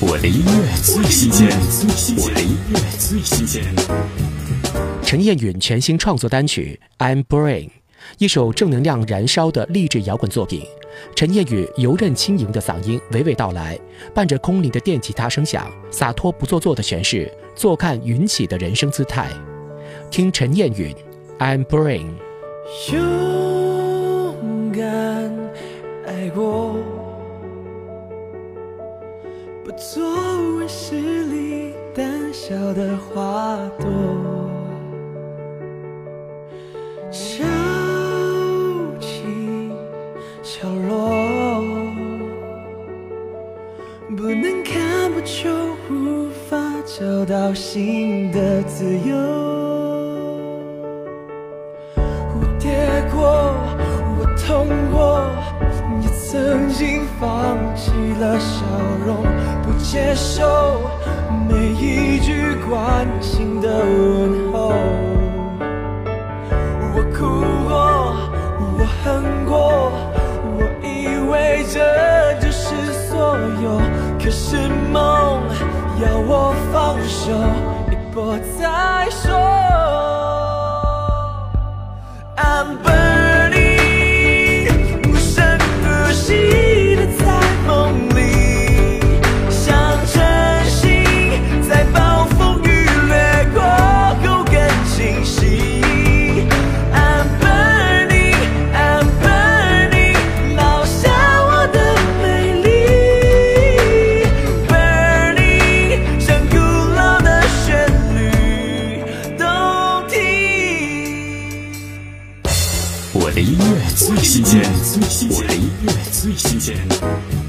我的音乐最新鲜，我的音乐最新鲜。陈燕允全新创作单曲《I'm Brain》，一首正能量燃烧的励志摇滚作品。陈燕允游刃轻盈的嗓音娓娓道来，伴着空灵的电吉他声响，洒脱不做作的诠释，坐看云起的人生姿态。听陈燕允《I'm Brain》。勇敢爱过。我做温室里胆小的花朵，潮起潮落，不能看不就无法找到新的自由。蝴蝶过，我痛过。曾经放弃了笑容，接受每一句关心的问候。我哭过，我恨过，我以为这就是所有。可是梦要我放手，一波再我的音乐最新鲜我的音乐最新鲜。